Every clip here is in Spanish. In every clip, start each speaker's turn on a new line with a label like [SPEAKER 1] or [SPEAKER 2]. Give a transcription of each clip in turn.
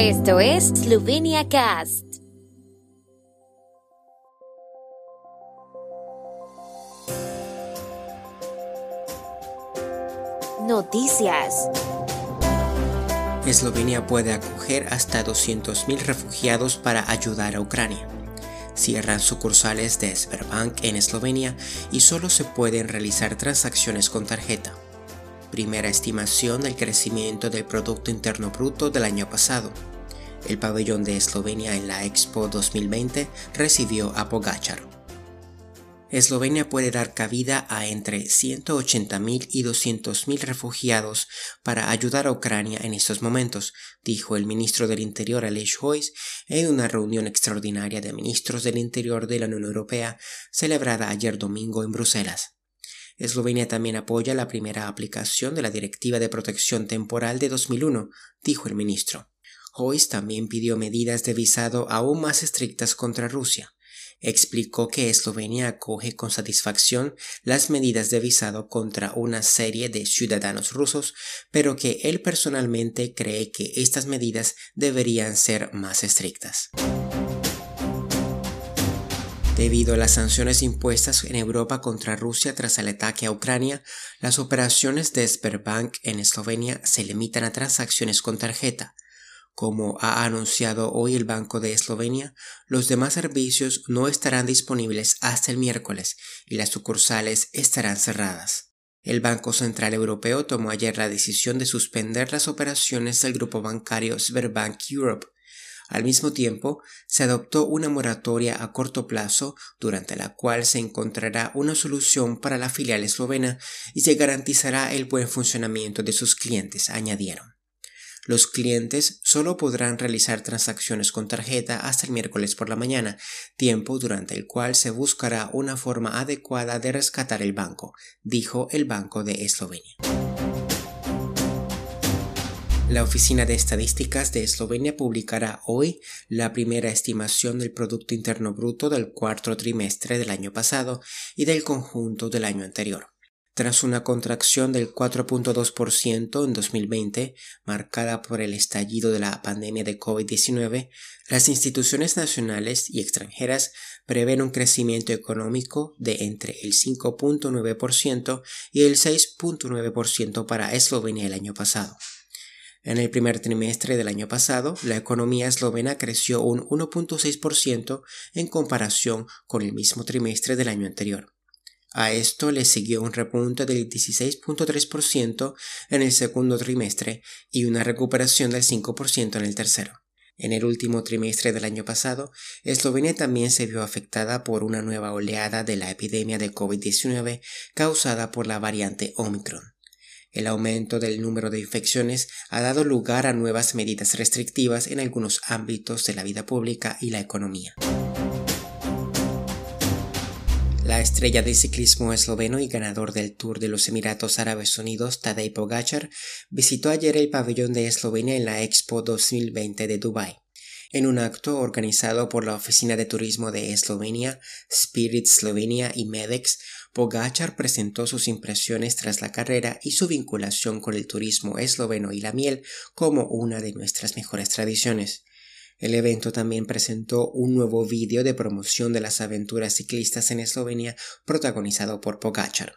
[SPEAKER 1] Esto es Slovenia Cast. Noticias.
[SPEAKER 2] Eslovenia puede acoger hasta 200.000 refugiados para ayudar a Ucrania. Cierran sucursales de Sberbank en Eslovenia y solo se pueden realizar transacciones con tarjeta. Primera estimación del crecimiento del Producto Interno Bruto del año pasado. El pabellón de Eslovenia en la Expo 2020 recibió a Pogachar. Eslovenia puede dar cabida a entre 180.000 y 200.000 refugiados para ayudar a Ucrania en estos momentos, dijo el ministro del Interior Aleš Hojs en una reunión extraordinaria de ministros del Interior de la Unión Europea celebrada ayer domingo en Bruselas. Eslovenia también apoya la primera aplicación de la Directiva de Protección Temporal de 2001, dijo el ministro. Hojs también pidió medidas de visado aún más estrictas contra Rusia explicó que Eslovenia acoge con satisfacción las medidas de visado contra una serie de ciudadanos rusos, pero que él personalmente cree que estas medidas deberían ser más estrictas. Debido a las sanciones impuestas en Europa contra Rusia tras el ataque a Ucrania, las operaciones de Sberbank en Eslovenia se limitan a transacciones con tarjeta, como ha anunciado hoy el Banco de Eslovenia, los demás servicios no estarán disponibles hasta el miércoles y las sucursales estarán cerradas. El Banco Central Europeo tomó ayer la decisión de suspender las operaciones del grupo bancario Sberbank Europe. Al mismo tiempo, se adoptó una moratoria a corto plazo durante la cual se encontrará una solución para la filial eslovena y se garantizará el buen funcionamiento de sus clientes, añadieron. Los clientes solo podrán realizar transacciones con tarjeta hasta el miércoles por la mañana, tiempo durante el cual se buscará una forma adecuada de rescatar el banco, dijo el Banco de Eslovenia. La Oficina de Estadísticas de Eslovenia publicará hoy la primera estimación del Producto Interno Bruto del cuarto trimestre del año pasado y del conjunto del año anterior. Tras una contracción del 4.2% en 2020, marcada por el estallido de la pandemia de COVID-19, las instituciones nacionales y extranjeras prevén un crecimiento económico de entre el 5.9% y el 6.9% para Eslovenia el año pasado. En el primer trimestre del año pasado, la economía eslovena creció un 1.6% en comparación con el mismo trimestre del año anterior. A esto le siguió un repunte del 16.3% en el segundo trimestre y una recuperación del 5% en el tercero. En el último trimestre del año pasado, Eslovenia también se vio afectada por una nueva oleada de la epidemia de COVID-19 causada por la variante Omicron. El aumento del número de infecciones ha dado lugar a nuevas medidas restrictivas en algunos ámbitos de la vida pública y la economía. La estrella de ciclismo esloveno y ganador del Tour de los Emiratos Árabes Unidos, Tadej Pogacar, visitó ayer el pabellón de Eslovenia en la Expo 2020 de Dubái. En un acto organizado por la Oficina de Turismo de Eslovenia, Spirit Slovenia y Medex, Pogacar presentó sus impresiones tras la carrera y su vinculación con el turismo esloveno y la miel como una de nuestras mejores tradiciones. El evento también presentó un nuevo vídeo de promoción de las aventuras ciclistas en Eslovenia protagonizado por Pogacar.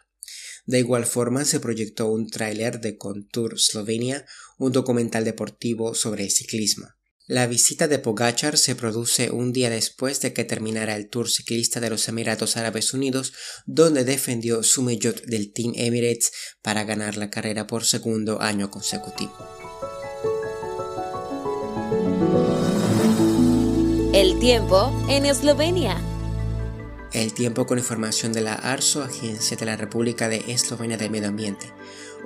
[SPEAKER 2] De igual forma se proyectó un tráiler de Contour Slovenia, un documental deportivo sobre el ciclismo. La visita de Pogachar se produce un día después de que terminara el Tour ciclista de los Emiratos Árabes Unidos, donde defendió su maillot del Team Emirates para ganar la carrera por segundo año consecutivo.
[SPEAKER 1] El tiempo en Eslovenia.
[SPEAKER 2] El tiempo con información de la ARSO, Agencia de la República de Eslovenia del Medio Ambiente.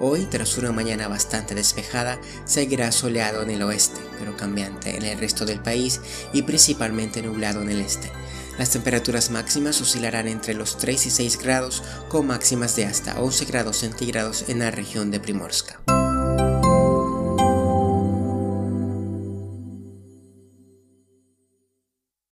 [SPEAKER 2] Hoy, tras una mañana bastante despejada, seguirá soleado en el oeste, pero cambiante en el resto del país y principalmente nublado en el este. Las temperaturas máximas oscilarán entre los 3 y 6 grados, con máximas de hasta 11 grados centígrados en la región de Primorska.